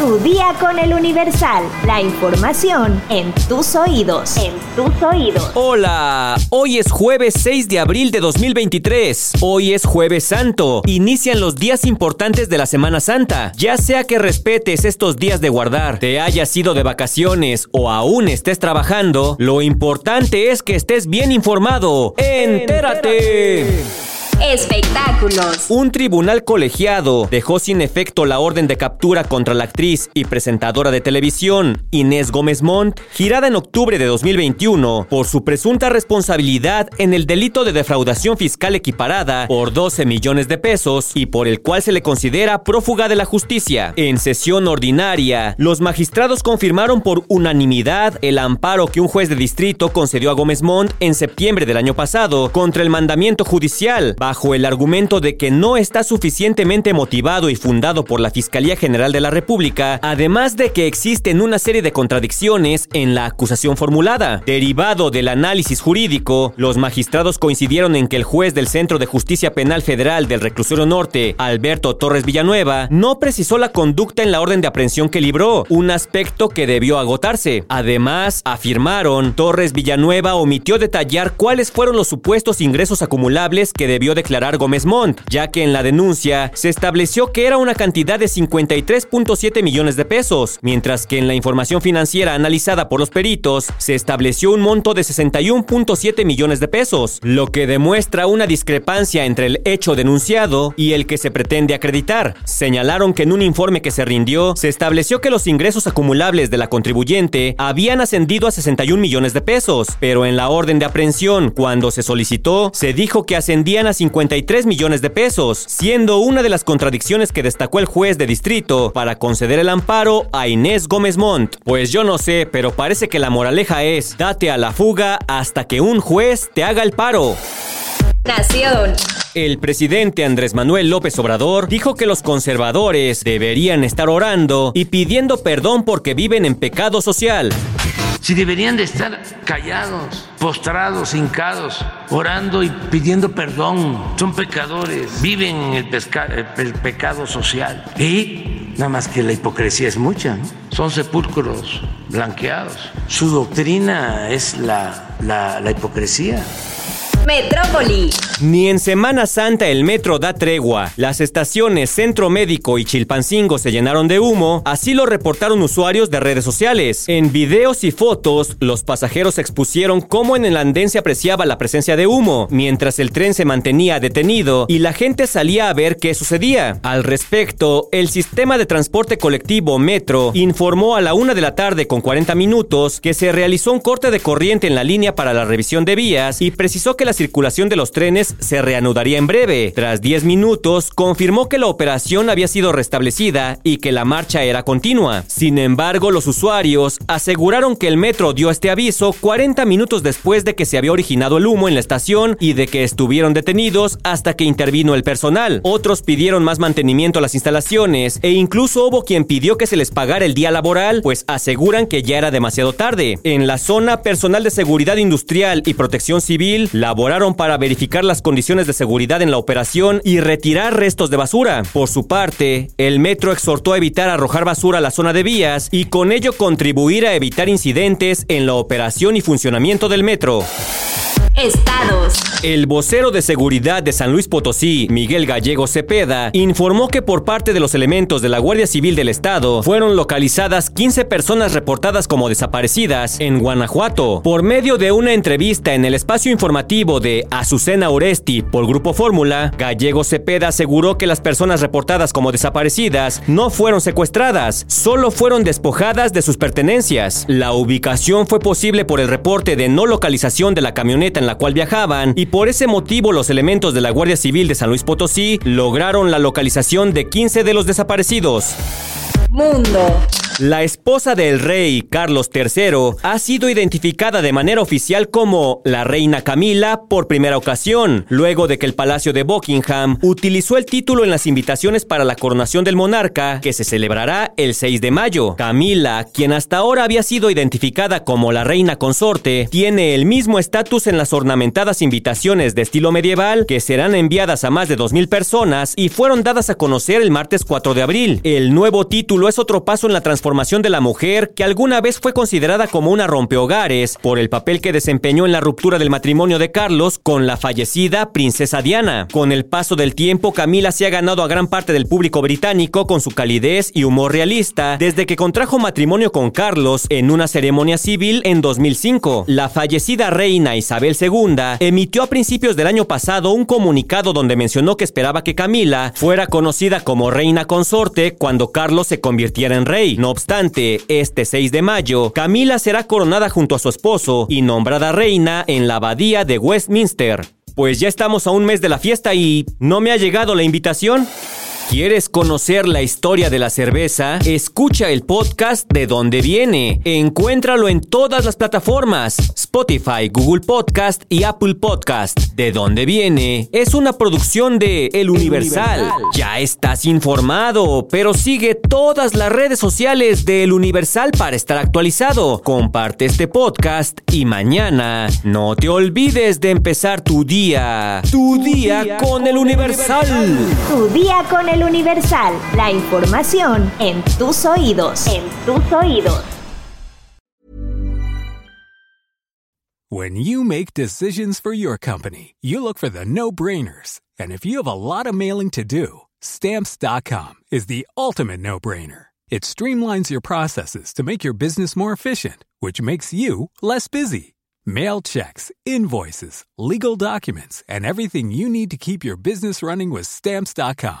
Tu día con el Universal. La información en tus oídos. En tus oídos. Hola, hoy es jueves 6 de abril de 2023. Hoy es jueves santo. Inician los días importantes de la Semana Santa. Ya sea que respetes estos días de guardar, te hayas ido de vacaciones o aún estés trabajando, lo importante es que estés bien informado. ¡Entérate! Espectáculos. Un tribunal colegiado dejó sin efecto la orden de captura contra la actriz y presentadora de televisión Inés Gómez Montt, girada en octubre de 2021 por su presunta responsabilidad en el delito de defraudación fiscal equiparada por 12 millones de pesos y por el cual se le considera prófuga de la justicia. En sesión ordinaria, los magistrados confirmaron por unanimidad el amparo que un juez de distrito concedió a Gómez Montt en septiembre del año pasado contra el mandamiento judicial bajo el argumento de que no está suficientemente motivado y fundado por la Fiscalía General de la República, además de que existen una serie de contradicciones en la acusación formulada. Derivado del análisis jurídico, los magistrados coincidieron en que el juez del Centro de Justicia Penal Federal del Reclusorio Norte, Alberto Torres Villanueva, no precisó la conducta en la orden de aprehensión que libró, un aspecto que debió agotarse. Además, afirmaron, Torres Villanueva omitió detallar cuáles fueron los supuestos ingresos acumulables que debió declarar Gómez Montt, ya que en la denuncia se estableció que era una cantidad de 53.7 millones de pesos, mientras que en la información financiera analizada por los peritos se estableció un monto de 61.7 millones de pesos, lo que demuestra una discrepancia entre el hecho denunciado y el que se pretende acreditar. Señalaron que en un informe que se rindió se estableció que los ingresos acumulables de la contribuyente habían ascendido a 61 millones de pesos, pero en la orden de aprehensión, cuando se solicitó, se dijo que ascendían a 53 millones de pesos, siendo una de las contradicciones que destacó el juez de distrito para conceder el amparo a Inés Gómez Montt. Pues yo no sé, pero parece que la moraleja es, date a la fuga hasta que un juez te haga el paro. Nación. El presidente Andrés Manuel López Obrador dijo que los conservadores deberían estar orando y pidiendo perdón porque viven en pecado social. Si deberían de estar callados, postrados, hincados, orando y pidiendo perdón. Son pecadores, viven en el, el pecado social. Y nada más que la hipocresía es mucha, ¿no? son sepulcros blanqueados. Su doctrina es la, la, la hipocresía. Metrópoli. Ni en Semana Santa el metro da tregua. Las estaciones Centro Médico y Chilpancingo se llenaron de humo, así lo reportaron usuarios de redes sociales. En videos y fotos, los pasajeros expusieron cómo en el andén se apreciaba la presencia de humo, mientras el tren se mantenía detenido y la gente salía a ver qué sucedía. Al respecto, el sistema de transporte colectivo Metro informó a la una de la tarde con 40 minutos que se realizó un corte de corriente en la línea para la revisión de vías y precisó que la circulación de los trenes se reanudaría en breve. Tras 10 minutos, confirmó que la operación había sido restablecida y que la marcha era continua. Sin embargo, los usuarios aseguraron que el metro dio este aviso 40 minutos después de que se había originado el humo en la estación y de que estuvieron detenidos hasta que intervino el personal. Otros pidieron más mantenimiento a las instalaciones e incluso hubo quien pidió que se les pagara el día laboral, pues aseguran que ya era demasiado tarde. En la zona, personal de seguridad industrial y protección civil laboraron para verificar las condiciones de seguridad en la operación y retirar restos de basura. Por su parte, el metro exhortó a evitar arrojar basura a la zona de vías y con ello contribuir a evitar incidentes en la operación y funcionamiento del metro. Estados. El vocero de seguridad de San Luis Potosí, Miguel Gallego Cepeda, informó que por parte de los elementos de la Guardia Civil del Estado fueron localizadas 15 personas reportadas como desaparecidas en Guanajuato. Por medio de una entrevista en el espacio informativo de Azucena Oresti por Grupo Fórmula, Gallego Cepeda aseguró que las personas reportadas como desaparecidas no fueron secuestradas, solo fueron despojadas de sus pertenencias. La ubicación fue posible por el reporte de no localización de la camioneta en la cual viajaban y por ese motivo los elementos de la Guardia Civil de San Luis Potosí lograron la localización de 15 de los desaparecidos. Mundo. La esposa del rey, Carlos III, ha sido identificada de manera oficial como la reina Camila por primera ocasión, luego de que el Palacio de Buckingham utilizó el título en las invitaciones para la coronación del monarca, que se celebrará el 6 de mayo. Camila, quien hasta ahora había sido identificada como la reina consorte, tiene el mismo estatus en las ornamentadas invitaciones de estilo medieval que serán enviadas a más de 2.000 personas y fueron dadas a conocer el martes 4 de abril. El nuevo título es otro paso en la transformación de la mujer que alguna vez fue considerada como una rompehogares por el papel que desempeñó en la ruptura del matrimonio de Carlos con la fallecida princesa Diana. Con el paso del tiempo, Camila se ha ganado a gran parte del público británico con su calidez y humor realista desde que contrajo matrimonio con Carlos en una ceremonia civil en 2005. La fallecida reina Isabel II emitió a principios del año pasado un comunicado donde mencionó que esperaba que Camila fuera conocida como reina consorte cuando Carlos se convirtiera en rey. Obstante, este 6 de mayo, Camila será coronada junto a su esposo y nombrada reina en la abadía de Westminster. Pues ya estamos a un mes de la fiesta y ¿no me ha llegado la invitación? ¿Quieres conocer la historia de la cerveza? Escucha el podcast de dónde viene. Encuéntralo en todas las plataformas: Spotify, Google Podcast y Apple Podcast. ¿De dónde viene? Es una producción de El Universal. Universal. Ya estás informado, pero sigue todas las redes sociales de El Universal para estar actualizado. Comparte este podcast y mañana no te olvides de empezar tu día. Tu, día, con, El Universal. Tu día con El Universal, la información en tus oídos. En tus oídos. When you make decisions for your company, you look for the no-brainers. And if you have a lot of mailing to do, stamps.com is the ultimate no-brainer. It streamlines your processes to make your business more efficient, which makes you less busy. Mail checks, invoices, legal documents, and everything you need to keep your business running with stamps.com.